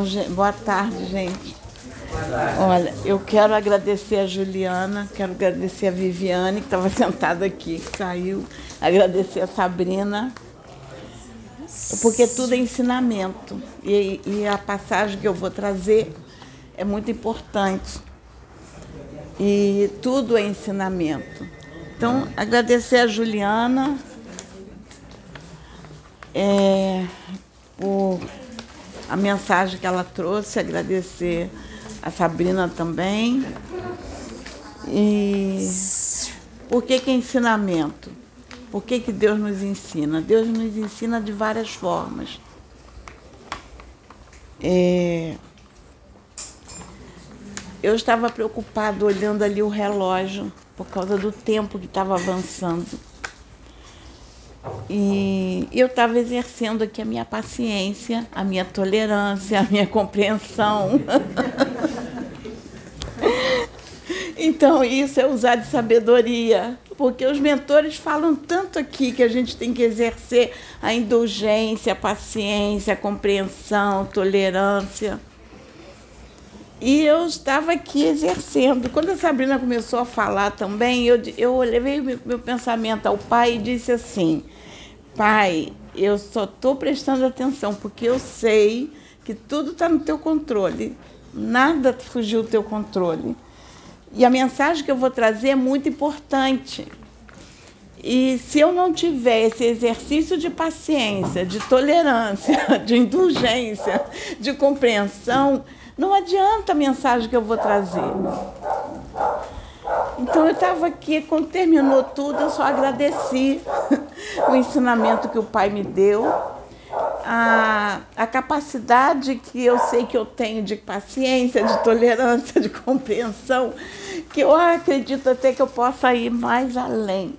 Boa. Bom, boa tarde, gente. Olha, eu quero agradecer a Juliana, quero agradecer a Viviane, que estava sentada aqui, que saiu, agradecer a Sabrina, porque tudo é ensinamento. E, e a passagem que eu vou trazer é muito importante. E tudo é ensinamento. Então, agradecer a Juliana é, por a mensagem que ela trouxe, agradecer a Sabrina também. E por que, que é ensinamento? Por que, que Deus nos ensina? Deus nos ensina de várias formas. É... Eu estava preocupado olhando ali o relógio por causa do tempo que estava avançando. E eu estava exercendo aqui a minha paciência, a minha tolerância, a minha compreensão. então, isso é usar de sabedoria, porque os mentores falam tanto aqui que a gente tem que exercer a indulgência, a paciência, a compreensão, a tolerância. E eu estava aqui exercendo. Quando a Sabrina começou a falar também, eu, eu levei meu, meu pensamento ao pai e disse assim: Pai, eu só estou prestando atenção porque eu sei que tudo está no teu controle. Nada fugiu do teu controle. E a mensagem que eu vou trazer é muito importante. E se eu não tiver esse exercício de paciência, de tolerância, de indulgência, de compreensão, não adianta a mensagem que eu vou trazer. Então eu estava aqui, quando terminou tudo, eu só agradeci o ensinamento que o Pai me deu, a, a capacidade que eu sei que eu tenho de paciência, de tolerância, de compreensão, que eu acredito até que eu possa ir mais além.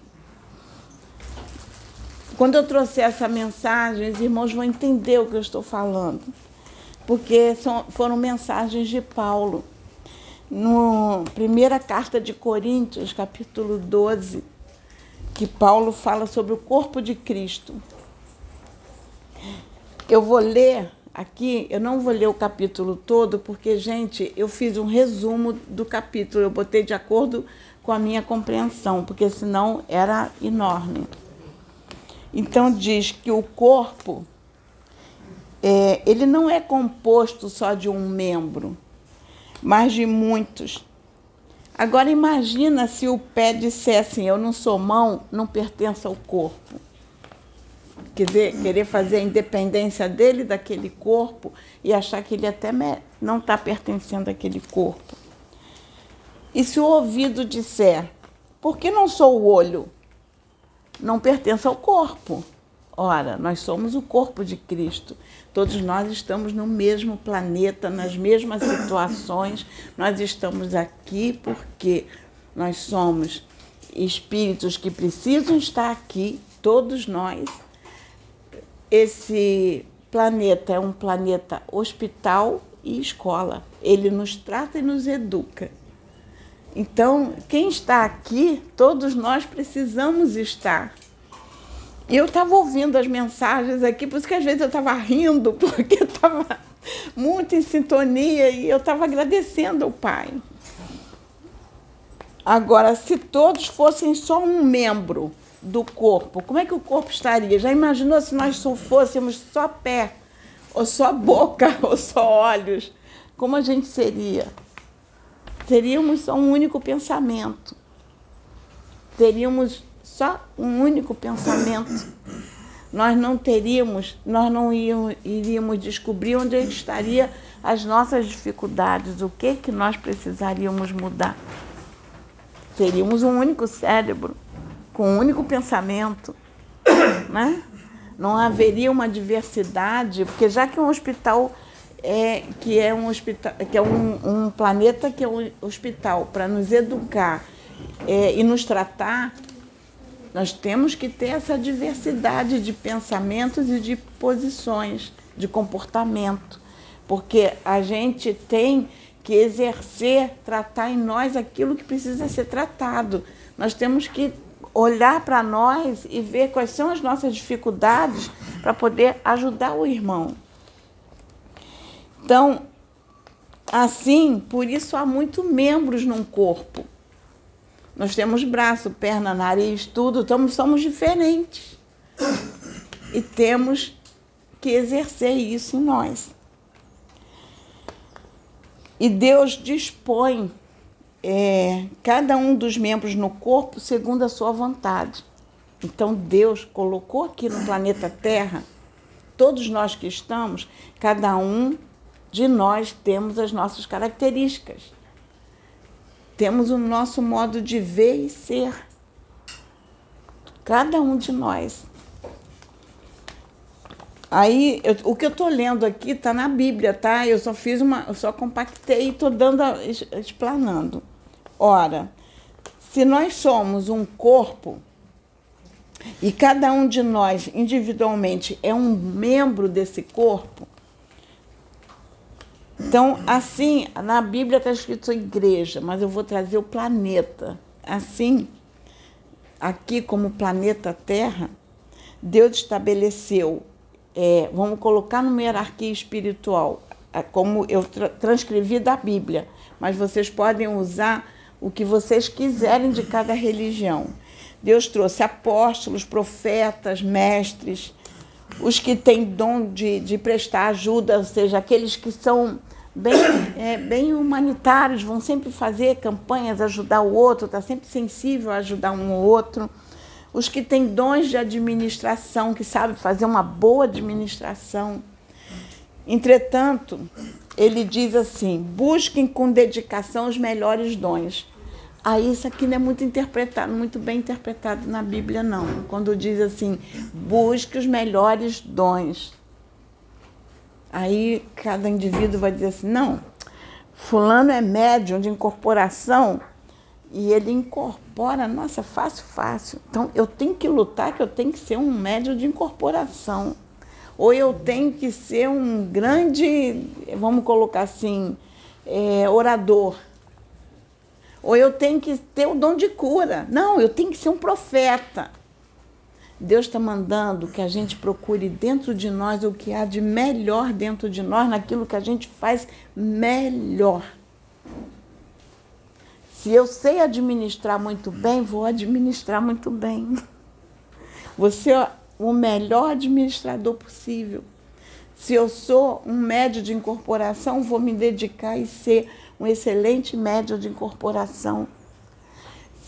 Quando eu trouxer essa mensagem, os irmãos vão entender o que eu estou falando porque são, foram mensagens de Paulo. No primeira carta de Coríntios, capítulo 12, que Paulo fala sobre o corpo de Cristo. Eu vou ler aqui, eu não vou ler o capítulo todo, porque, gente, eu fiz um resumo do capítulo, eu botei de acordo com a minha compreensão, porque senão era enorme. Então diz que o corpo é, ele não é composto só de um membro, mas de muitos. Agora imagina se o pé dissesse assim, eu não sou mão, não pertenço ao corpo. Quer dizer, querer fazer a independência dele daquele corpo e achar que ele até não está pertencendo àquele corpo. E se o ouvido disser, por que não sou o olho? Não pertence ao corpo. Ora, nós somos o corpo de Cristo. Todos nós estamos no mesmo planeta, nas mesmas situações. Nós estamos aqui porque nós somos espíritos que precisam estar aqui, todos nós. Esse planeta é um planeta hospital e escola. Ele nos trata e nos educa. Então, quem está aqui, todos nós precisamos estar. E eu estava ouvindo as mensagens aqui, por isso que às vezes eu estava rindo, porque estava muito em sintonia e eu estava agradecendo ao Pai. Agora, se todos fossem só um membro do corpo, como é que o corpo estaria? Já imaginou se nós só fôssemos só pé, ou só boca, ou só olhos? Como a gente seria? Seríamos só um único pensamento. Seríamos só um único pensamento, nós não teríamos, nós não iríamos descobrir onde estaria as nossas dificuldades, o que que nós precisaríamos mudar. Seríamos um único cérebro, com um único pensamento, né? Não haveria uma diversidade, porque já que um hospital é que é um hospital, que é um, um planeta que é um hospital para nos educar é, e nos tratar, nós temos que ter essa diversidade de pensamentos e de posições, de comportamento, porque a gente tem que exercer, tratar em nós aquilo que precisa ser tratado. Nós temos que olhar para nós e ver quais são as nossas dificuldades para poder ajudar o irmão. Então, assim, por isso há muitos membros num corpo. Nós temos braço, perna, nariz, tudo, então somos diferentes. E temos que exercer isso em nós. E Deus dispõe é, cada um dos membros no corpo segundo a sua vontade. Então Deus colocou aqui no planeta Terra, todos nós que estamos, cada um de nós temos as nossas características. Temos o nosso modo de ver e ser. Cada um de nós. Aí, eu, o que eu estou lendo aqui está na Bíblia, tá? Eu só fiz uma, eu só compactei e estou dando, explanando. Ora, se nós somos um corpo e cada um de nós individualmente é um membro desse corpo, então, assim, na Bíblia está escrito igreja, mas eu vou trazer o planeta. Assim, aqui como planeta Terra, Deus estabeleceu, é, vamos colocar numa hierarquia espiritual, como eu tra transcrevi da Bíblia, mas vocês podem usar o que vocês quiserem de cada religião. Deus trouxe apóstolos, profetas, mestres, os que têm dom de, de prestar ajuda, ou seja, aqueles que são bem, é, bem humanitários, vão sempre fazer campanhas, ajudar o outro, está sempre sensível a ajudar um ou outro. Os que têm dons de administração, que sabem fazer uma boa administração. Entretanto, ele diz assim: busquem com dedicação os melhores dons. Aí isso aqui não é muito interpretado, muito bem interpretado na Bíblia, não. Quando diz assim, busque os melhores dons. Aí cada indivíduo vai dizer assim, não, fulano é médium de incorporação e ele incorpora, nossa, fácil, fácil. Então eu tenho que lutar que eu tenho que ser um médium de incorporação. Ou eu tenho que ser um grande, vamos colocar assim, é, orador ou eu tenho que ter o dom de cura. Não, eu tenho que ser um profeta. Deus está mandando que a gente procure dentro de nós o que há de melhor dentro de nós, naquilo que a gente faz melhor. Se eu sei administrar muito bem, vou administrar muito bem. Você é o melhor administrador possível. Se eu sou um médio de incorporação, vou me dedicar e ser um excelente médio de incorporação.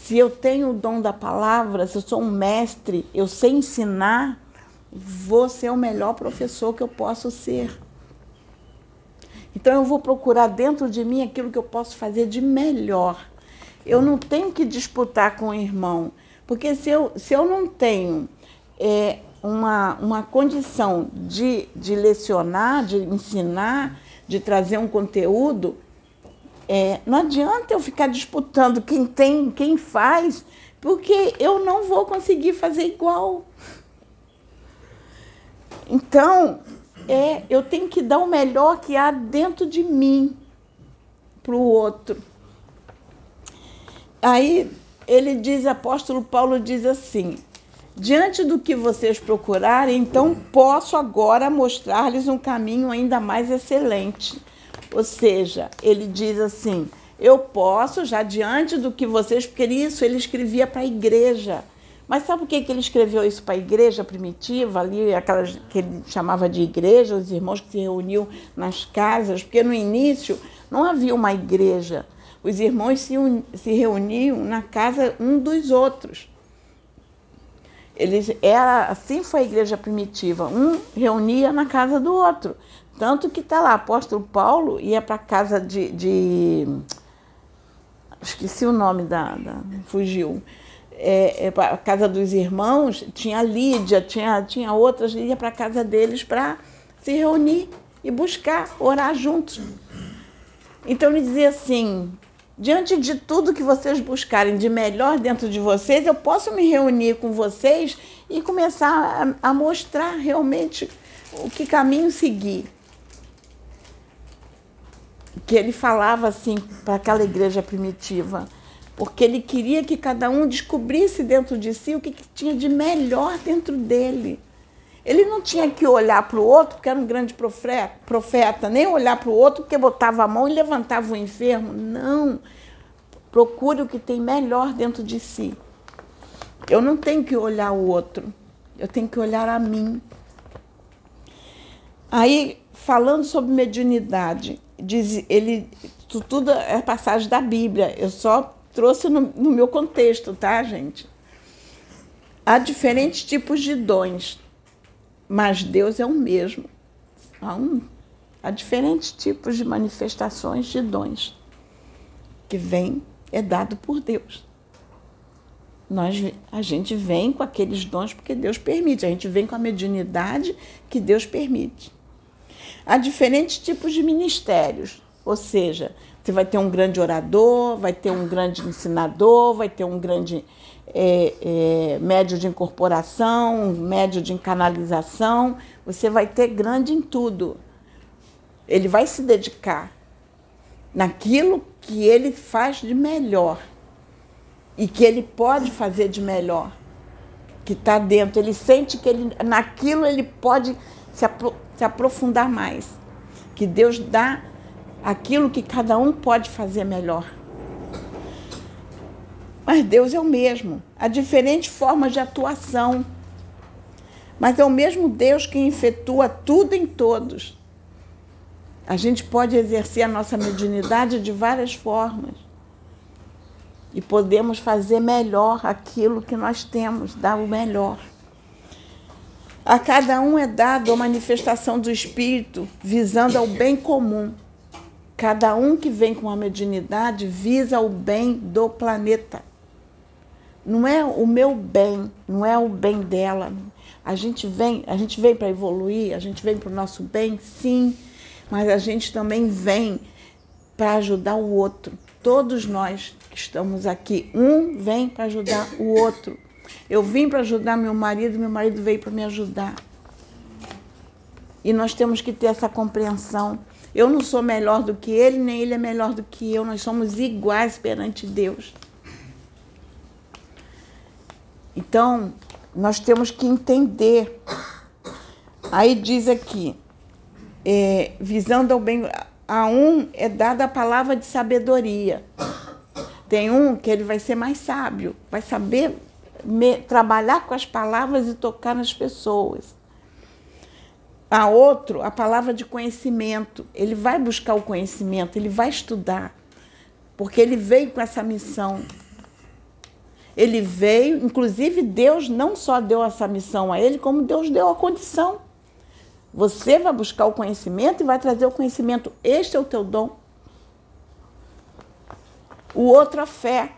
Se eu tenho o dom da palavra, se eu sou um mestre, eu sei ensinar, vou ser o melhor professor que eu posso ser. Então eu vou procurar dentro de mim aquilo que eu posso fazer de melhor. Eu não tenho que disputar com o irmão, porque se eu, se eu não tenho é, uma, uma condição de, de lecionar, de ensinar, de trazer um conteúdo, é, não adianta eu ficar disputando quem tem, quem faz, porque eu não vou conseguir fazer igual. Então, é, eu tenho que dar o melhor que há dentro de mim para o outro. Aí ele diz, apóstolo Paulo diz assim: diante do que vocês procurarem, então posso agora mostrar-lhes um caminho ainda mais excelente ou seja, ele diz assim: eu posso, já diante do que vocês, porque isso ele escrevia para a igreja. Mas sabe por que, que ele escreveu isso para a igreja primitiva, ali, aquela que ele chamava de igreja, os irmãos que se reuniam nas casas? Porque no início não havia uma igreja. Os irmãos se, se reuniam na casa um dos outros. Eles, era, assim foi a igreja primitiva. Um reunia na casa do outro. Tanto que está lá, apóstolo Paulo ia para casa de, de, Esqueci o nome da. da fugiu. É, é, a casa dos irmãos, tinha Lídia, tinha, tinha outras, ia para casa deles para se reunir e buscar, orar juntos. Então ele dizia assim: diante de tudo que vocês buscarem de melhor dentro de vocês, eu posso me reunir com vocês e começar a, a mostrar realmente o que caminho seguir que ele falava assim para aquela igreja primitiva, porque ele queria que cada um descobrisse dentro de si o que, que tinha de melhor dentro dele. Ele não tinha que olhar para o outro, porque era um grande profeta, profeta nem olhar para o outro, porque botava a mão e levantava o enfermo. Não. Procure o que tem melhor dentro de si. Eu não tenho que olhar o outro, eu tenho que olhar a mim. Aí, falando sobre mediunidade, diz, ele, tudo é passagem da Bíblia, eu só trouxe no, no meu contexto, tá, gente? Há diferentes tipos de dons, mas Deus é o mesmo. Há, um, há diferentes tipos de manifestações de dons que vem, é dado por Deus. Nós, a gente vem com aqueles dons porque Deus permite, a gente vem com a mediunidade que Deus permite. Há diferentes tipos de ministérios, ou seja, você vai ter um grande orador, vai ter um grande ensinador, vai ter um grande é, é, médio de incorporação, médio de canalização, você vai ter grande em tudo. Ele vai se dedicar naquilo que ele faz de melhor e que ele pode fazer de melhor, que está dentro. Ele sente que ele, naquilo ele pode se, se aprofundar mais, que Deus dá aquilo que cada um pode fazer melhor. Mas Deus é o mesmo. Há diferentes formas de atuação. Mas é o mesmo Deus que efetua tudo em todos. A gente pode exercer a nossa mediunidade de várias formas. E podemos fazer melhor aquilo que nós temos, dar o melhor. A cada um é dado a manifestação do Espírito, visando ao bem comum. Cada um que vem com a mediunidade visa o bem do planeta não é o meu bem, não é o bem dela. A gente vem, a gente vem para evoluir, a gente vem para o nosso bem, sim, mas a gente também vem para ajudar o outro. Todos nós que estamos aqui, um vem para ajudar o outro. Eu vim para ajudar meu marido, meu marido veio para me ajudar. E nós temos que ter essa compreensão. Eu não sou melhor do que ele, nem ele é melhor do que eu. Nós somos iguais perante Deus. Então, nós temos que entender. Aí diz aqui, é, visando ao bem, a um é dada a palavra de sabedoria. Tem um que ele vai ser mais sábio, vai saber me, trabalhar com as palavras e tocar nas pessoas. A outro, a palavra de conhecimento. Ele vai buscar o conhecimento, ele vai estudar, porque ele veio com essa missão ele veio, inclusive Deus não só deu essa missão a ele, como Deus deu a condição. Você vai buscar o conhecimento e vai trazer o conhecimento. Este é o teu dom. O outro, a fé.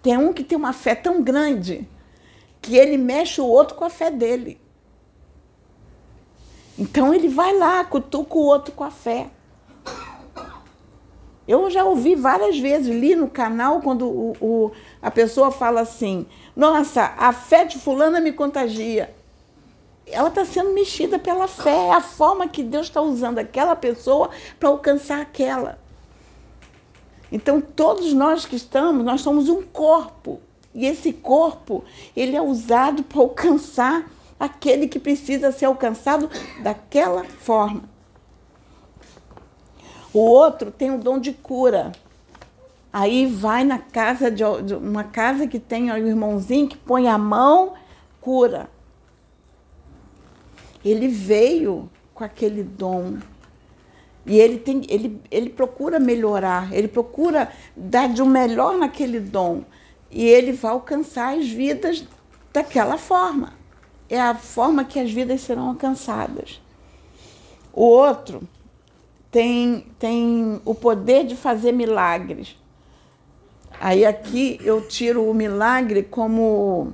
Tem um que tem uma fé tão grande que ele mexe o outro com a fé dele. Então ele vai lá, cutuca o outro com a fé. Eu já ouvi várias vezes, li no canal, quando o, o, a pessoa fala assim: Nossa, a fé de Fulana me contagia. Ela está sendo mexida pela fé, é a forma que Deus está usando aquela pessoa para alcançar aquela. Então, todos nós que estamos, nós somos um corpo. E esse corpo, ele é usado para alcançar aquele que precisa ser alcançado daquela forma. O outro tem o dom de cura. Aí vai na casa de, uma casa que tem o um irmãozinho que põe a mão, cura. Ele veio com aquele dom. E ele, tem, ele, ele procura melhorar, ele procura dar de um melhor naquele dom. E ele vai alcançar as vidas daquela forma. É a forma que as vidas serão alcançadas. O outro tem, tem o poder de fazer milagres. Aí aqui eu tiro o milagre como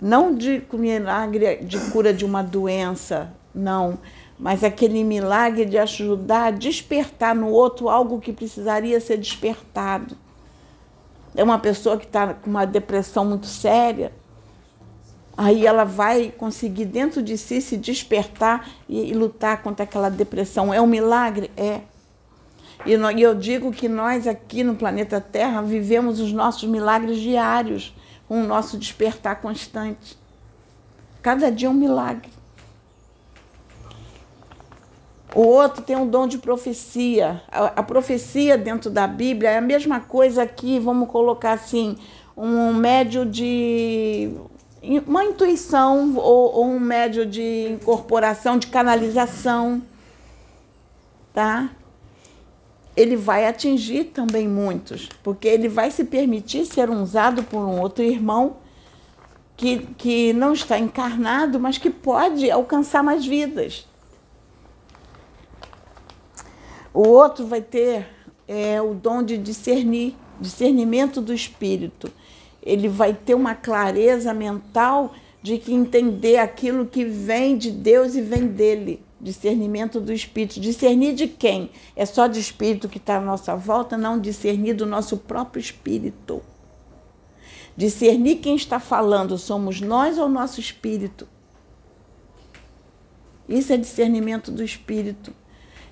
não de milagre de cura de uma doença, não, mas aquele milagre de ajudar a despertar no outro algo que precisaria ser despertado. É uma pessoa que está com uma depressão muito séria, Aí ela vai conseguir dentro de si se despertar e, e lutar contra aquela depressão. É um milagre? É. E, no, e eu digo que nós aqui no planeta Terra vivemos os nossos milagres diários, com o nosso despertar constante. Cada dia é um milagre. O outro tem um dom de profecia. A, a, profecia dentro da Bíblia é a mesma coisa que, vamos colocar assim, um médio de. uma intuição ou, ou um médio de incorporação, de canalização. Tá? Ele vai atingir também muitos, porque ele vai se permitir ser usado por um outro irmão que, que não está encarnado, mas que pode alcançar mais vidas. O outro vai ter é, o dom de discernir, discernimento do espírito. Ele vai ter uma clareza mental de que entender aquilo que vem de Deus e vem dele. Discernimento do espírito. Discernir de quem? É só de espírito que está à nossa volta? Não, discernir do nosso próprio espírito. Discernir quem está falando, somos nós ou nosso espírito? Isso é discernimento do espírito.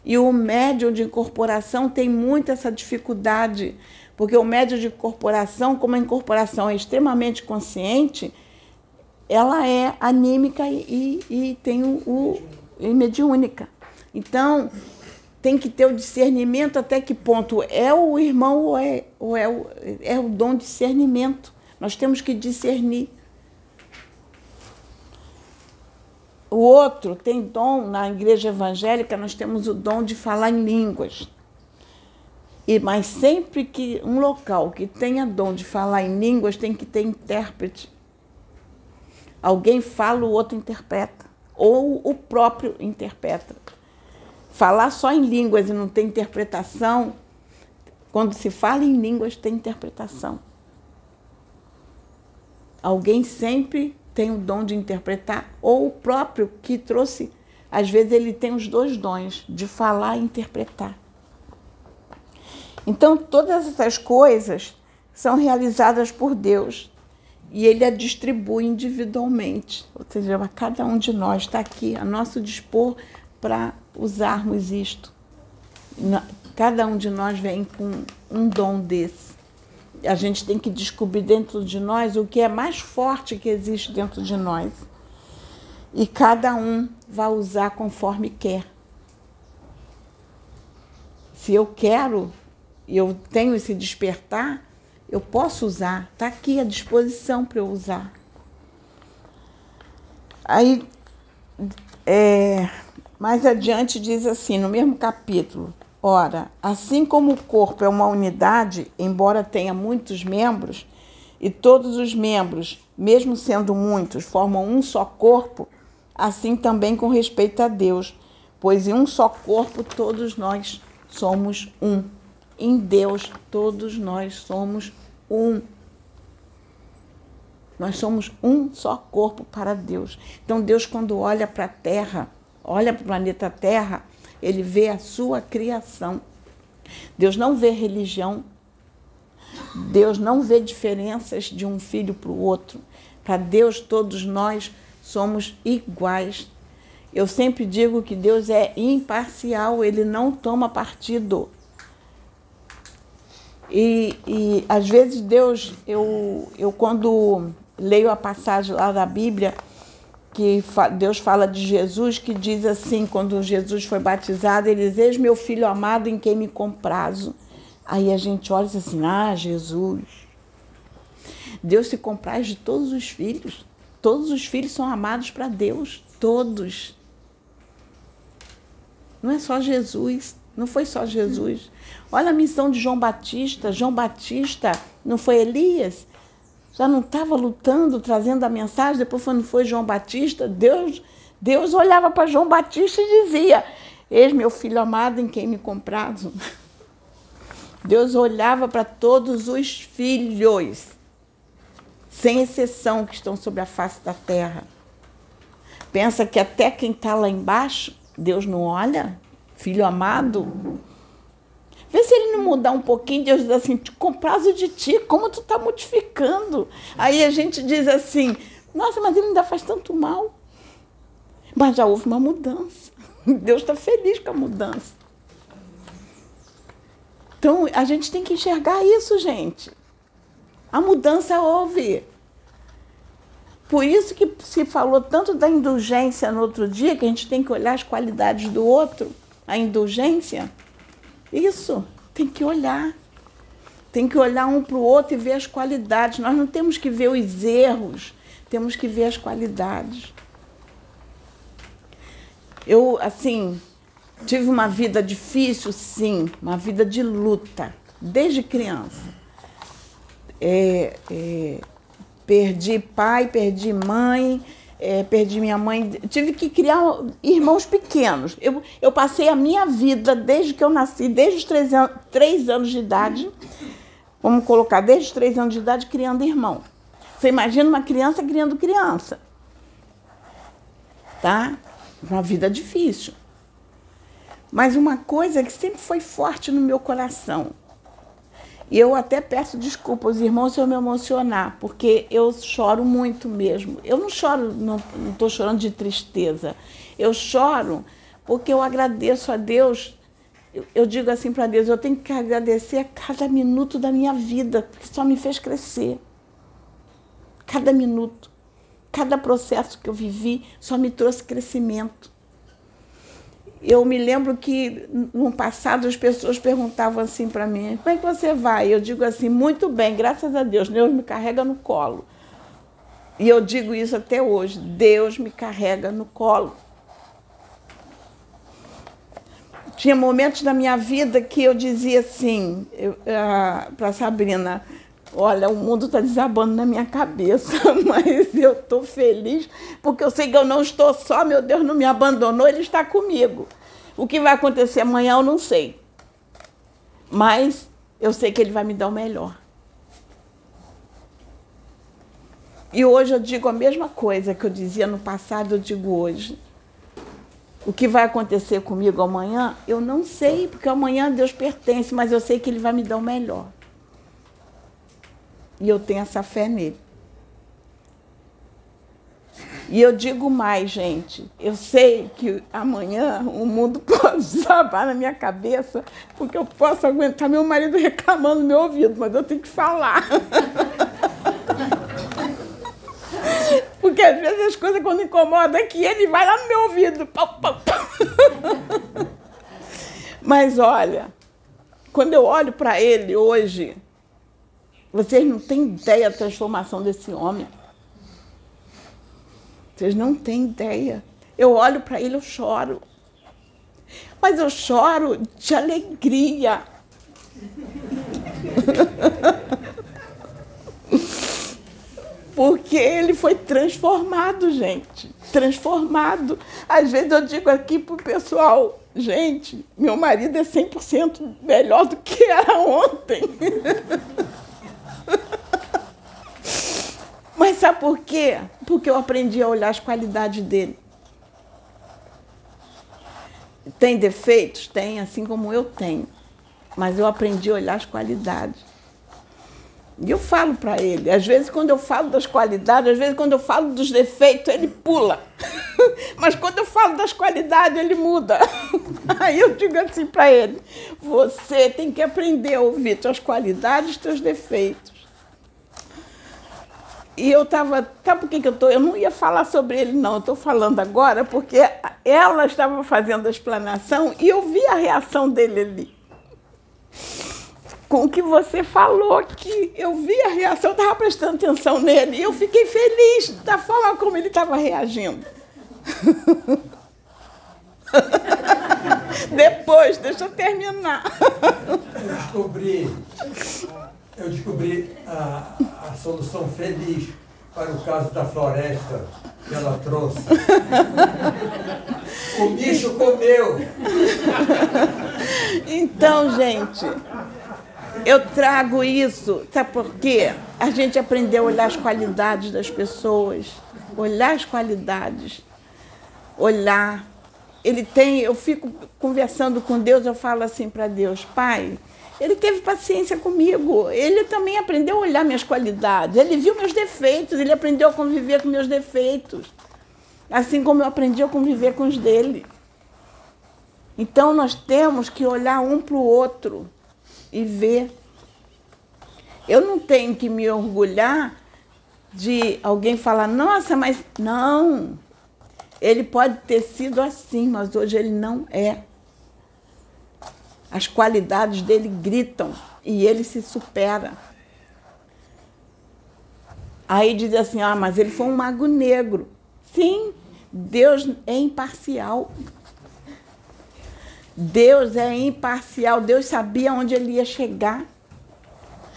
E o médium de incorporação tem muito essa dificuldade, porque o médium de incorporação, como a incorporação é extremamente consciente, ela é anímica e, e, e tem o, o e mediúnica. Então, tem que ter o discernimento até que ponto é o irmão ou é, ou é, o, é o dom de discernimento. Nós temos que discernir. O outro tem dom, na igreja evangélica, nós temos o dom de falar em línguas. E, mas sempre que um local que tenha dom de falar em línguas tem que ter intérprete. Alguém fala, o outro interpreta. Ou o próprio interpreta. Falar só em línguas e não ter interpretação, quando se fala em línguas, tem interpretação. Alguém sempre tem o dom de interpretar, ou o próprio que trouxe, às vezes ele tem os dois dons, de falar e interpretar. Então, todas essas coisas são realizadas por Deus e Ele a distribui individualmente, ou seja, cada um de nós está aqui a nosso dispor para usarmos isto. Cada um de nós vem com um dom desse a gente tem que descobrir dentro de nós o que é mais forte que existe dentro de nós. E cada um vai usar conforme quer. Se eu quero, eu tenho esse despertar, eu posso usar, está aqui à disposição para eu usar. Aí, é, mais adiante, diz assim, no mesmo capítulo: Ora, assim como o corpo é uma unidade, embora tenha muitos membros, e todos os membros, mesmo sendo muitos, formam um só corpo, assim também com respeito a Deus, pois em um só corpo todos nós somos um. Em Deus todos nós somos um. Nós somos um só corpo para Deus. Então Deus quando olha para a Terra, olha para o planeta Terra, ele vê a sua criação. Deus não vê religião. Deus não vê diferenças de um filho para o outro. Para Deus, todos nós somos iguais. Eu sempre digo que Deus é imparcial, ele não toma partido. E, e às vezes Deus, eu, eu quando leio a passagem lá da Bíblia, que Deus fala de Jesus, que diz assim, quando Jesus foi batizado, ele diz, eis meu filho amado em quem me comprazo. Aí a gente olha e diz assim, ah, Jesus. Deus se compraz de todos os filhos. Todos os filhos são amados para Deus, todos. Não é só Jesus, não foi só Jesus. Olha a missão de João Batista. João Batista não foi Elias? Já não estava lutando, trazendo a mensagem, depois quando foi João Batista, Deus, Deus olhava para João Batista e dizia, eis meu filho amado em quem me comprazo. Deus olhava para todos os filhos, sem exceção, que estão sobre a face da terra. Pensa que até quem está lá embaixo, Deus não olha? Filho amado? Vê se ele não mudar um pouquinho, Deus diz assim, com prazo de ti, como tu está modificando. Aí a gente diz assim, nossa, mas ele ainda faz tanto mal. Mas já houve uma mudança. Deus está feliz com a mudança. Então a gente tem que enxergar isso, gente. A mudança houve. Por isso que se falou tanto da indulgência no outro dia, que a gente tem que olhar as qualidades do outro. a indulgência? Isso, tem que olhar. Tem que olhar um para o outro e ver as qualidades. Nós não temos que ver os erros, temos que ver as qualidades. Eu, assim, tive uma vida difícil, sim, uma vida de luta, desde criança. É, é, perdi pai, perdi mãe, é, perdi minha mãe, tive que criar irmãos pequenos. Eu, eu passei a minha vida, desde que eu nasci, desde os três, an três anos de idade, vamos colocar, desde os três anos de idade, criando irmão. Você imagina uma criança criando criança. Tá? Uma vida difícil. Mas uma coisa que sempre foi forte no meu coração, e eu até peço desculpa aos irmãos se eu me emocionar, porque eu choro muito mesmo. Eu não choro, não estou chorando de tristeza. Eu choro porque eu agradeço a Deus. Eu, eu digo assim para Deus: eu tenho que agradecer a cada minuto da minha vida, porque só me fez crescer. Cada minuto, cada processo que eu vivi só me trouxe crescimento. Eu me lembro que no passado as pessoas perguntavam assim para mim: como é que você vai? Eu digo assim: muito bem, graças a Deus, Deus me carrega no colo. E eu digo isso até hoje: Deus me carrega no colo. Tinha momentos da minha vida que eu dizia assim uh, para Sabrina: Olha, o mundo está desabando na minha cabeça, mas eu estou feliz porque eu sei que eu não estou só, meu Deus não me abandonou, Ele está comigo. O que vai acontecer amanhã eu não sei, mas eu sei que Ele vai me dar o melhor. E hoje eu digo a mesma coisa que eu dizia no passado, eu digo hoje. O que vai acontecer comigo amanhã, eu não sei, porque amanhã Deus pertence, mas eu sei que Ele vai me dar o melhor. E eu tenho essa fé nele. E eu digo mais, gente. Eu sei que amanhã o mundo pode desabar na minha cabeça, porque eu posso aguentar meu marido reclamando no meu ouvido, mas eu tenho que falar. Porque às vezes as coisas quando incomodam aqui, ele vai lá no meu ouvido. Mas olha, quando eu olho para ele hoje, vocês não têm ideia da transformação desse homem. Vocês não têm ideia. Eu olho para ele, eu choro. Mas eu choro de alegria. Porque ele foi transformado, gente. Transformado. Às vezes eu digo aqui pro pessoal, gente, meu marido é 100% melhor do que era ontem. Mas sabe por quê? Porque eu aprendi a olhar as qualidades dele. Tem defeitos? Tem, assim como eu tenho. Mas eu aprendi a olhar as qualidades. E eu falo para ele. Às vezes, quando eu falo das qualidades, às vezes, quando eu falo dos defeitos, ele pula. Mas quando eu falo das qualidades, ele muda. Aí eu digo assim para ele: você tem que aprender a ouvir suas qualidades e seus defeitos. E eu estava. Sabe por que, que eu estou? Eu não ia falar sobre ele, não. Estou falando agora porque ela estava fazendo a explanação e eu vi a reação dele ali. Com o que você falou aqui. Eu vi a reação, eu estava prestando atenção nele e eu fiquei feliz da forma como ele estava reagindo. Depois, deixa eu terminar. Eu descobri eu descobri a, a solução feliz para o caso da floresta que ela trouxe. o bicho comeu. Então, gente, eu trago isso, sabe por quê? A gente aprendeu a olhar as qualidades das pessoas, olhar as qualidades, olhar. Ele tem, eu fico conversando com Deus, eu falo assim para Deus, Pai, ele teve paciência comigo. Ele também aprendeu a olhar minhas qualidades. Ele viu meus defeitos, ele aprendeu a conviver com meus defeitos. Assim como eu aprendi a conviver com os dele. Então nós temos que olhar um para o outro e ver. Eu não tenho que me orgulhar de alguém falar, nossa, mas não. Ele pode ter sido assim, mas hoje ele não é. As qualidades dele gritam e ele se supera. Aí diz assim: ah, mas ele foi um mago negro. Sim, Deus é imparcial. Deus é imparcial. Deus sabia onde ele ia chegar.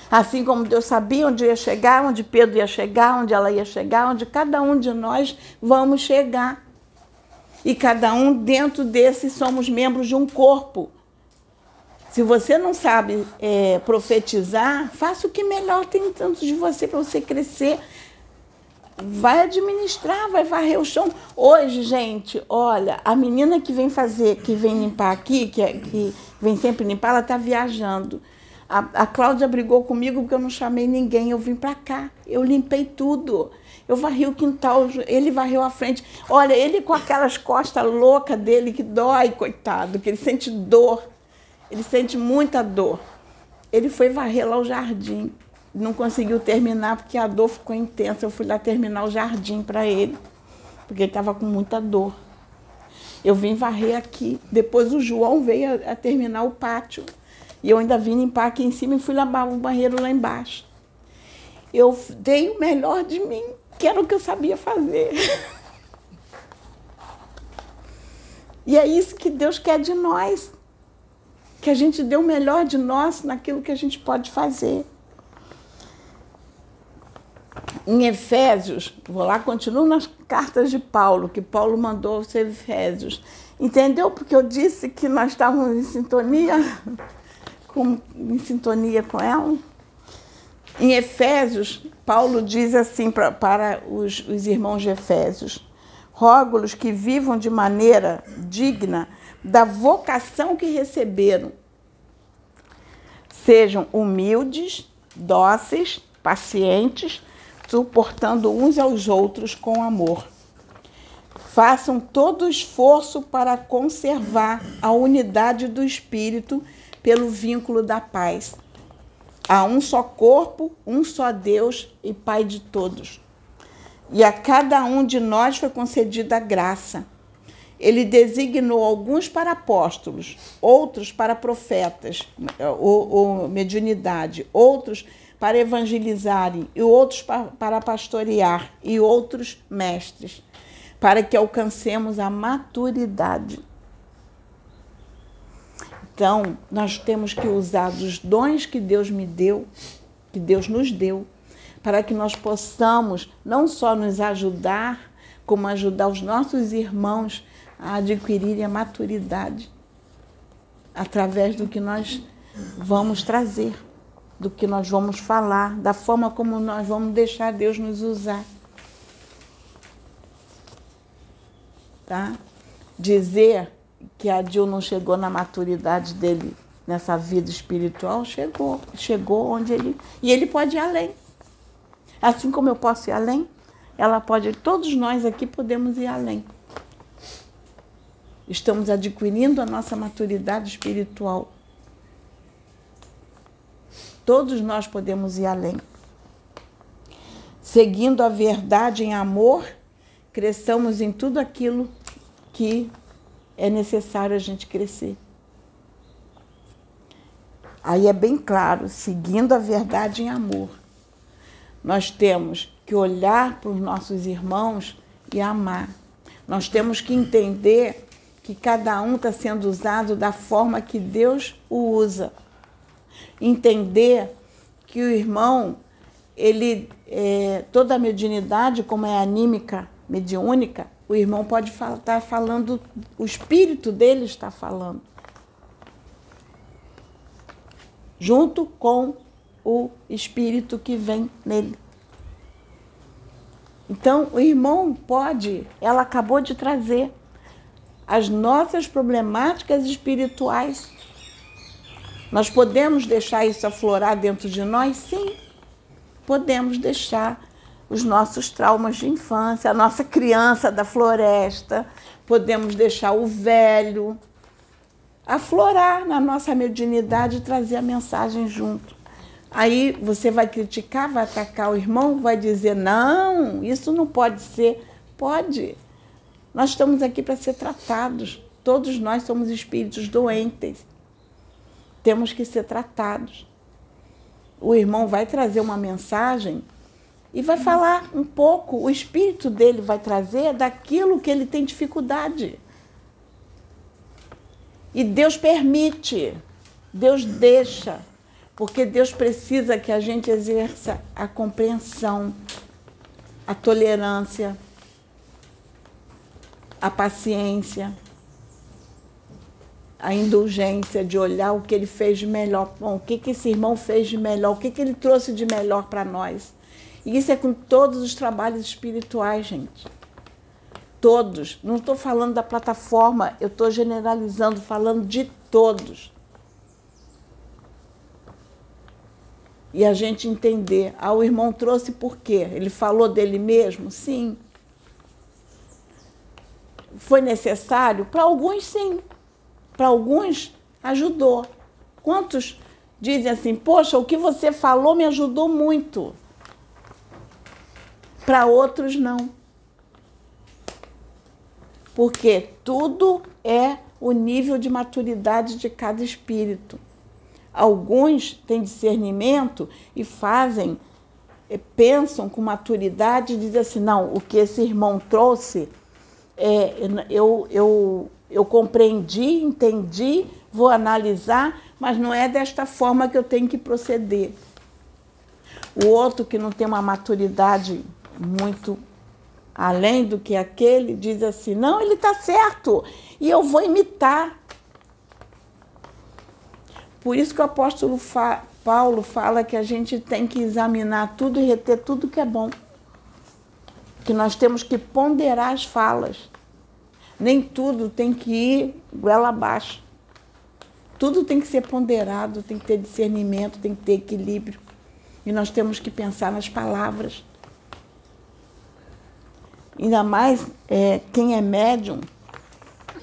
Assim como Deus sabia onde ia chegar, onde Pedro ia chegar, onde ela ia chegar, onde cada um de nós vamos chegar. E cada um dentro desse somos membros de um corpo. Se você não sabe é, profetizar, faça o que melhor tem tanto de você para você crescer. Vai administrar, vai varrer o chão. Hoje, gente, olha, a menina que vem fazer, que vem limpar aqui, que, é, que vem sempre limpar, ela está viajando. A, a Cláudia brigou comigo porque eu não chamei ninguém. Eu vim para cá, eu limpei tudo. Eu varri o quintal, ele varreu a frente. Olha, ele com aquelas costas loucas dele que dói, coitado, que ele sente dor. Ele sente muita dor. Ele foi varrer lá o jardim. Não conseguiu terminar porque a dor ficou intensa. Eu fui lá terminar o jardim para ele, porque ele estava com muita dor. Eu vim varrer aqui. Depois o João veio a, a terminar o pátio. E eu ainda vim limpar aqui em cima e fui lavar o banheiro lá embaixo. Eu dei o melhor de mim, que era o que eu sabia fazer. E é isso que Deus quer de nós. Que a gente dê o melhor de nós naquilo que a gente pode fazer. Em Efésios, vou lá, continuo nas cartas de Paulo, que Paulo mandou aos Efésios. Entendeu? Porque eu disse que nós estávamos em sintonia com, em sintonia com ela. Em Efésios, Paulo diz assim pra, para os, os irmãos de Efésios: rogo-los que vivam de maneira digna da vocação que receberam. Sejam humildes, dóceis, pacientes, suportando uns aos outros com amor. Façam todo o esforço para conservar a unidade do espírito pelo vínculo da paz. Há um só corpo, um só Deus e Pai de todos. E a cada um de nós foi concedida a graça. Ele designou alguns para apóstolos, outros para profetas ou, ou mediunidade, outros para evangelizarem, e outros para pastorear, e outros mestres, para que alcancemos a maturidade. Então, nós temos que usar os dons que Deus me deu, que Deus nos deu, para que nós possamos não só nos ajudar, como ajudar os nossos irmãos a adquirirem a maturidade através do que nós vamos trazer, do que nós vamos falar, da forma como nós vamos deixar Deus nos usar. Tá? Dizer que a Dil não chegou na maturidade dele nessa vida espiritual, chegou. Chegou onde ele. E ele pode ir além. Assim como eu posso ir além, ela pode. Todos nós aqui podemos ir além. Estamos adquirindo a nossa maturidade espiritual. Todos nós podemos ir além. Seguindo a verdade em amor, cresçamos em tudo aquilo que é necessário a gente crescer. Aí é bem claro, seguindo a verdade em amor. Nós temos que olhar para os nossos irmãos e amar. Nós temos que entender que cada um está sendo usado da forma que Deus o usa. Entender que o irmão, ele, é, toda a mediunidade, como é anímica, mediúnica, o irmão pode estar tá falando, o espírito dele está falando. Junto com o espírito que vem nele. Então, o irmão pode, ela acabou de trazer as nossas problemáticas espirituais. Nós podemos deixar isso aflorar dentro de nós? Sim, podemos deixar os nossos traumas de infância, a nossa criança da floresta, podemos deixar o velho aflorar na nossa mediunidade e trazer a mensagem junto. Aí você vai criticar, vai atacar o irmão, vai dizer: não, isso não pode ser. Pode. Nós estamos aqui para ser tratados. Todos nós somos espíritos doentes. temos que ser tratados. O irmão vai trazer uma mensagem e vai falar um pouco, o espírito dele vai trazer daquilo que ele tem dificuldade. E Deus permite, Deus deixa, porque Deus precisa que a gente exerça a compreensão, a tolerância, a paciência, a indulgência de olhar o que ele fez de melhor, bom, o que, que esse irmão fez de melhor, o que, que ele trouxe de melhor para nós. E isso é com todos os trabalhos espirituais, gente. Todos. Não estou falando da plataforma, eu estou generalizando, falando de todos. E a gente entender. Ah, o irmão trouxe por quê? Ele falou dele mesmo? Sim. Foi necessário? Para alguns, sim. Para alguns, ajudou. Quantos dizem assim: Poxa, o que você falou me ajudou muito? Para outros, não. Porque tudo é o nível de maturidade de cada espírito. Alguns têm discernimento e fazem, eh, pensam com maturidade e dizem assim: não, o que esse irmão trouxe, é, eu, eu, eu compreendi, entendi, vou analisar, mas não é desta forma que eu tenho que proceder. O outro que não tem uma maturidade muito além do que aquele diz assim: não, ele está certo e eu vou imitar. Por isso que o apóstolo Paulo fala que a gente tem que examinar tudo e reter tudo que é bom. Que nós temos que ponderar as falas. Nem tudo tem que ir goela abaixo. Tudo tem que ser ponderado, tem que ter discernimento, tem que ter equilíbrio. E nós temos que pensar nas palavras. Ainda mais é, quem é médium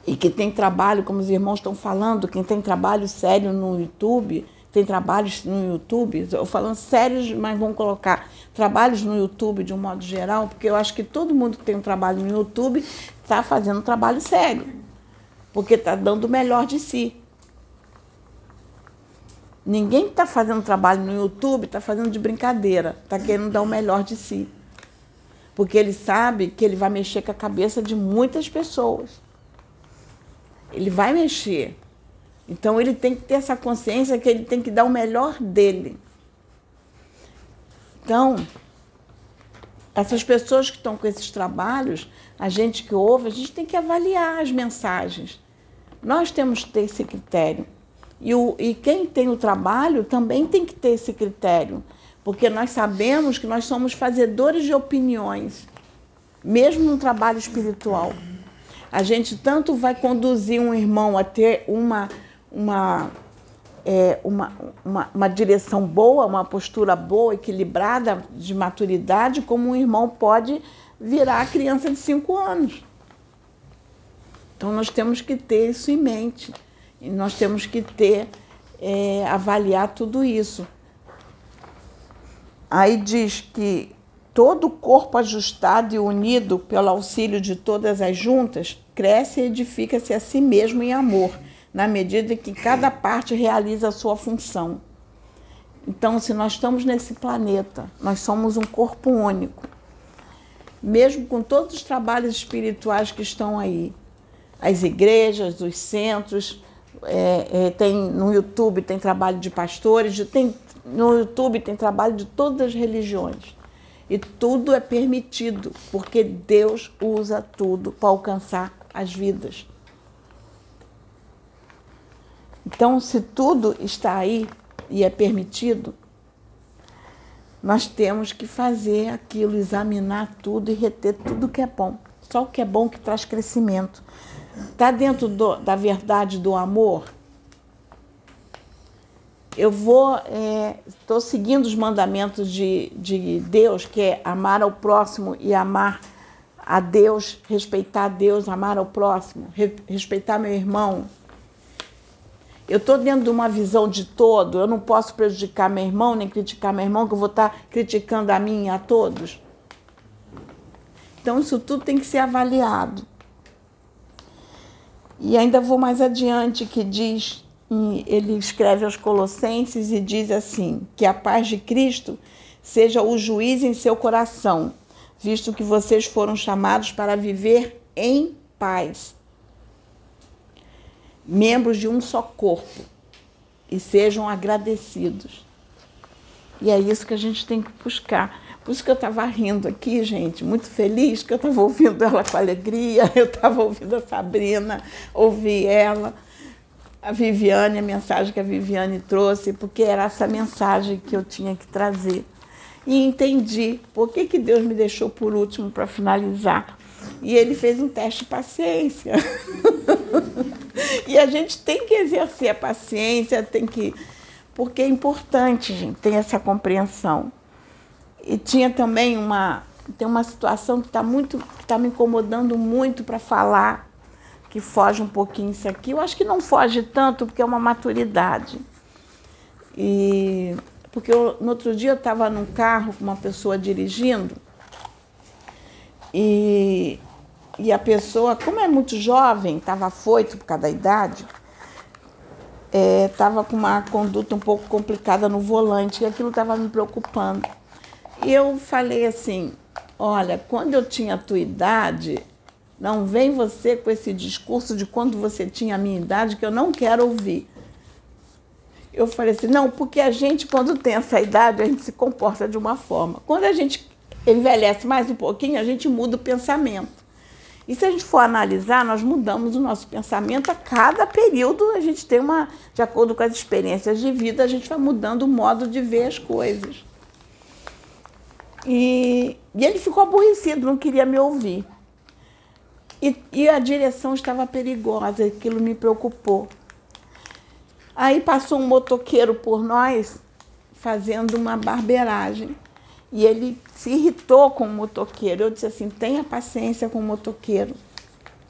e que tem trabalho, como os irmãos estão falando, quem tem trabalho sério no YouTube, tem trabalhos no YouTube, eu falando sérios, mas vamos colocar trabalhos no YouTube de um modo geral, porque eu acho que todo mundo que tem um trabalho no YouTube está fazendo um trabalho sério, porque está dando o melhor de si. Ninguém que está fazendo trabalho no YouTube está fazendo de brincadeira, está querendo dar o melhor de si. Porque ele sabe que ele vai mexer com a cabeça de muitas pessoas. Ele vai mexer. Então ele tem que ter essa consciência que ele tem que dar o melhor dele. Então, essas pessoas que estão com esses trabalhos, a gente que ouve, a gente tem que avaliar as mensagens. Nós temos que ter esse critério. E, o, e quem tem o trabalho também tem que ter esse critério. Porque nós sabemos que nós somos fazedores de opiniões, mesmo no trabalho espiritual. A gente tanto vai conduzir um irmão a ter uma, uma, é, uma, uma, uma, direção boa, uma postura boa, equilibrada, de maturidade, como um irmão pode virar criança de cinco anos. Então nós temos que ter isso em mente. E nós temos que ter, é, avaliar tudo isso. Aí diz que todo corpo ajustado e unido pelo auxílio de todas as juntas cresce e edifica-se a si mesmo em amor, na medida que cada parte realiza a sua função. Então, se nós estamos nesse planeta, nós somos um corpo único. Mesmo com todos os trabalhos espirituais que estão aí, as igrejas, os centros, é, é, tem no YouTube tem trabalho de pastores, tem, no YouTube tem trabalho de todas as religiões. E tudo é permitido, porque Deus usa tudo para alcançar as vidas. Então, se tudo está aí e é permitido, nós temos que fazer aquilo, examinar tudo e reter tudo que é bom. Só o que é bom que traz crescimento. Está dentro do, da verdade do amor? Eu vou, estou é, seguindo os mandamentos de, de Deus, que é amar ao próximo e amar a Deus, respeitar a Deus, amar ao próximo, re, respeitar meu irmão. Eu estou dentro de uma visão de todo, eu não posso prejudicar meu irmão, nem criticar meu irmão, que eu vou estar tá criticando a mim e a todos. Então, isso tudo tem que ser avaliado. E ainda vou mais adiante, que diz ele escreve aos Colossenses e diz assim: que a paz de Cristo seja o juiz em seu coração, visto que vocês foram chamados para viver em paz, membros de um só corpo, e sejam agradecidos. E é isso que a gente tem que buscar. Por isso que eu estava rindo aqui, gente, muito feliz, que eu estava ouvindo ela com alegria, eu estava ouvindo a Sabrina, ouvi ela, a Viviane, a mensagem que a Viviane trouxe, porque era essa mensagem que eu tinha que trazer. E entendi por que, que Deus me deixou por último para finalizar. E ele fez um teste de paciência. e a gente tem que exercer a paciência, tem que. Porque é importante, gente, ter essa compreensão. E tinha também uma, tem uma situação que está muito, que está me incomodando muito para falar, que foge um pouquinho isso aqui. Eu acho que não foge tanto porque é uma maturidade. E porque eu, no outro dia eu estava num carro com uma pessoa dirigindo e, e a pessoa, como é muito jovem, estava afoito por causa da idade, estava é, com uma conduta um pouco complicada no volante e aquilo estava me preocupando. E eu falei assim: olha, quando eu tinha a tua idade, não vem você com esse discurso de quando você tinha a minha idade que eu não quero ouvir. Eu falei assim: não, porque a gente, quando tem essa idade, a gente se comporta de uma forma. Quando a gente envelhece mais um pouquinho, a gente muda o pensamento. E se a gente for analisar, nós mudamos o nosso pensamento a cada período, a gente tem uma, de acordo com as experiências de vida, a gente vai mudando o modo de ver as coisas. E, e ele ficou aborrecido, não queria me ouvir. E, e a direção estava perigosa, aquilo me preocupou. Aí passou um motoqueiro por nós fazendo uma barbeiragem. E ele se irritou com o motoqueiro. Eu disse assim: tenha paciência com o motoqueiro.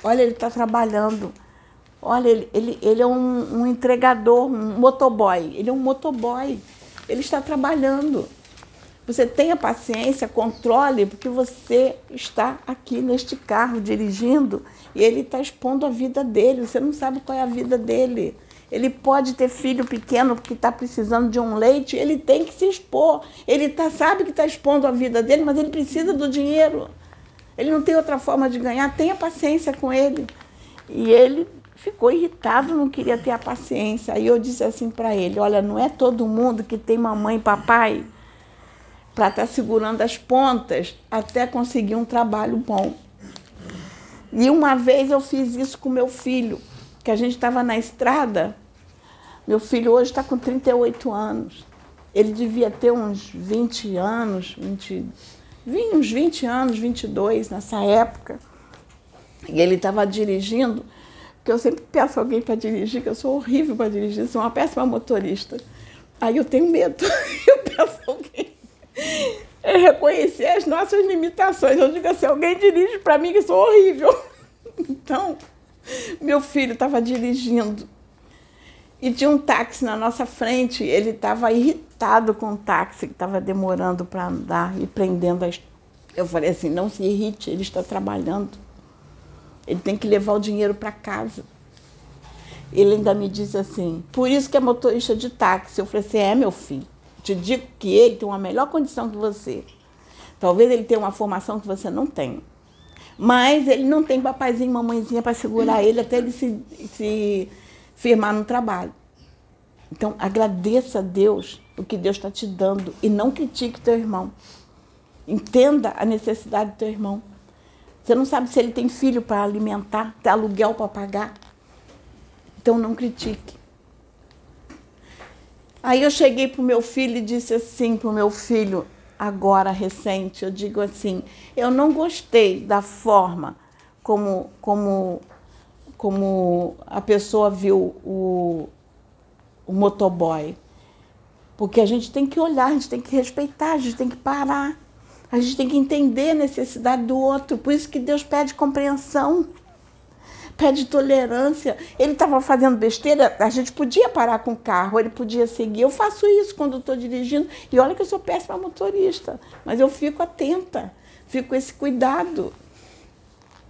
Olha, ele está trabalhando. Olha, ele, ele, ele é um, um entregador, um motoboy. Ele é um motoboy. Ele está trabalhando. Você tenha paciência, controle, porque você está aqui neste carro dirigindo e ele está expondo a vida dele. Você não sabe qual é a vida dele. Ele pode ter filho pequeno que está precisando de um leite, ele tem que se expor. Ele tá, sabe que está expondo a vida dele, mas ele precisa do dinheiro. Ele não tem outra forma de ganhar. Tenha paciência com ele. E ele ficou irritado, não queria ter a paciência. Aí eu disse assim para ele: Olha, não é todo mundo que tem mamãe e papai para estar tá segurando as pontas até conseguir um trabalho bom. E uma vez eu fiz isso com meu filho, que a gente estava na estrada. Meu filho hoje está com 38 anos. Ele devia ter uns 20 anos, 20, uns 20 anos, 22 nessa época. E ele estava dirigindo, porque eu sempre peço alguém para dirigir, que eu sou horrível para dirigir, sou uma péssima motorista. Aí eu tenho medo, eu peço alguém é reconhecer as nossas limitações. Eu digo assim, alguém dirige para mim que sou horrível. Então, meu filho estava dirigindo e tinha um táxi na nossa frente. Ele estava irritado com o táxi que estava demorando para andar e prendendo as. Eu falei assim: não se irrite, ele está trabalhando. Ele tem que levar o dinheiro para casa. Ele ainda me disse assim: por isso que é motorista de táxi. Eu falei assim: é, meu filho te digo que ele tem uma melhor condição que você. Talvez ele tenha uma formação que você não tem. Mas ele não tem papaizinho e mamãezinha para segurar ele até ele se, se firmar no trabalho. Então, agradeça a Deus o que Deus está te dando e não critique teu irmão. Entenda a necessidade do teu irmão. Você não sabe se ele tem filho para alimentar, tem aluguel para pagar. Então, não critique. Aí eu cheguei para o meu filho e disse assim para o meu filho, agora recente, eu digo assim, eu não gostei da forma como, como, como a pessoa viu o, o motoboy. Porque a gente tem que olhar, a gente tem que respeitar, a gente tem que parar. A gente tem que entender a necessidade do outro. Por isso que Deus pede compreensão pede tolerância. Ele estava fazendo besteira, a gente podia parar com o carro, ele podia seguir. Eu faço isso quando estou dirigindo. E olha que eu sou péssima motorista, mas eu fico atenta, fico com esse cuidado.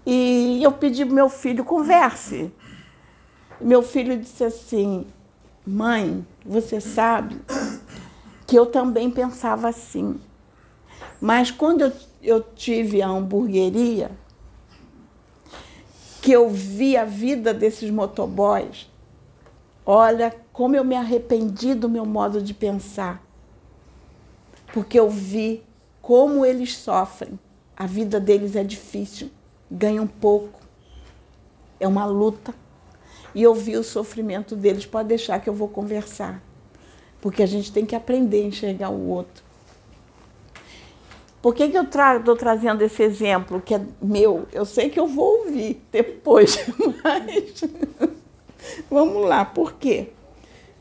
E eu pedi para meu filho, converse. Meu filho disse assim: Mãe, você sabe que eu também pensava assim. Mas quando eu, eu tive a hamburgueria, que eu vi a vida desses motoboys, olha como eu me arrependi do meu modo de pensar. Porque eu vi como eles sofrem. A vida deles é difícil, ganham pouco, é uma luta. E eu vi o sofrimento deles. Pode deixar que eu vou conversar. Porque a gente tem que aprender a enxergar o outro. Por que, que eu estou trazendo esse exemplo que é meu? Eu sei que eu vou ouvir depois, mas vamos lá, por quê?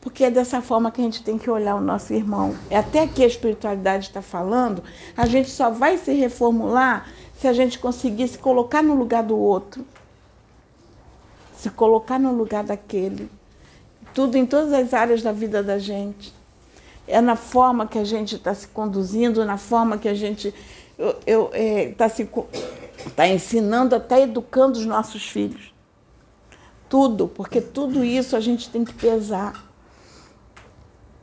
Porque é dessa forma que a gente tem que olhar o nosso irmão. É até que a espiritualidade está falando, a gente só vai se reformular se a gente conseguir se colocar no lugar do outro se colocar no lugar daquele. Tudo em todas as áreas da vida da gente. É na forma que a gente está se conduzindo, na forma que a gente está é, tá tá ensinando, até educando os nossos filhos. Tudo, porque tudo isso a gente tem que pesar.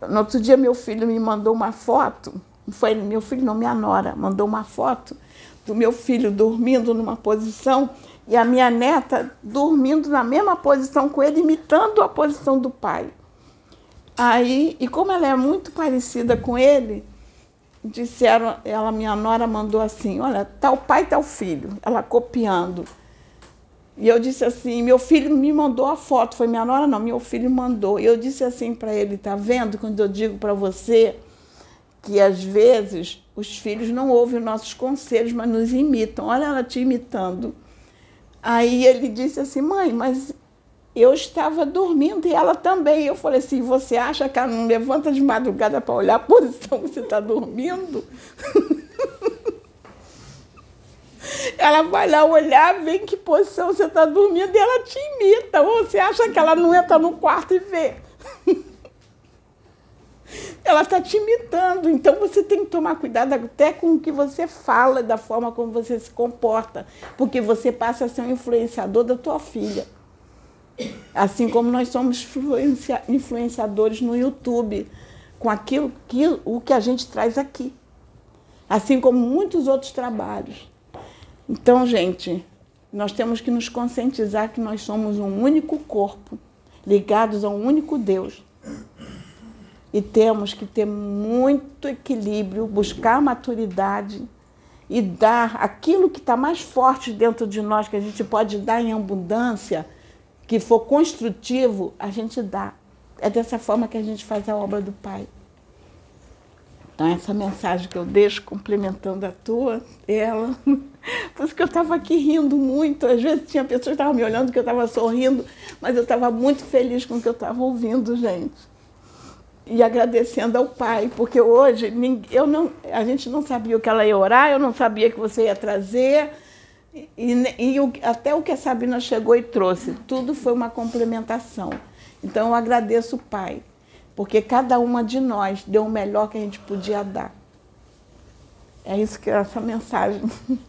No outro dia, meu filho me mandou uma foto, foi meu filho, não, minha nora, mandou uma foto do meu filho dormindo numa posição e a minha neta dormindo na mesma posição com ele, imitando a posição do pai. Aí, e como ela é muito parecida com ele, disseram, ela, minha nora mandou assim, olha, tal pai, tal filho, ela copiando. E eu disse assim, meu filho me mandou a foto, foi minha nora não, meu filho mandou. E eu disse assim para ele, tá vendo quando eu digo para você que às vezes os filhos não ouvem nossos conselhos, mas nos imitam. Olha ela te imitando. Aí ele disse assim, mãe, mas eu estava dormindo e ela também. Eu falei assim, você acha que ela não levanta de madrugada para olhar a posição que você está dormindo? ela vai lá olhar, vê em que posição você está dormindo e ela te imita. Ou você acha que ela não entra no quarto e vê? ela está te imitando. Então você tem que tomar cuidado até com o que você fala, da forma como você se comporta, porque você passa a ser um influenciador da tua filha. Assim como nós somos influencia influenciadores no YouTube, com aquilo que o que a gente traz aqui. Assim como muitos outros trabalhos. Então, gente, nós temos que nos conscientizar que nós somos um único corpo, ligados a um único Deus. E temos que ter muito equilíbrio, buscar maturidade e dar aquilo que está mais forte dentro de nós, que a gente pode dar em abundância, que for construtivo, a gente dá. É dessa forma que a gente faz a obra do Pai. Então, essa mensagem que eu deixo, complementando a tua, ela. Por isso que eu estava aqui rindo muito. Às vezes tinha pessoas que estavam me olhando que eu estava sorrindo, mas eu estava muito feliz com o que eu estava ouvindo, gente e agradecendo ao Pai, porque hoje eu não, a gente não sabia o que ela ia orar, eu não sabia que você ia trazer, e, e, e até o que a Sabina chegou e trouxe, tudo foi uma complementação. Então eu agradeço o Pai, porque cada uma de nós deu o melhor que a gente podia dar. É isso que é essa mensagem.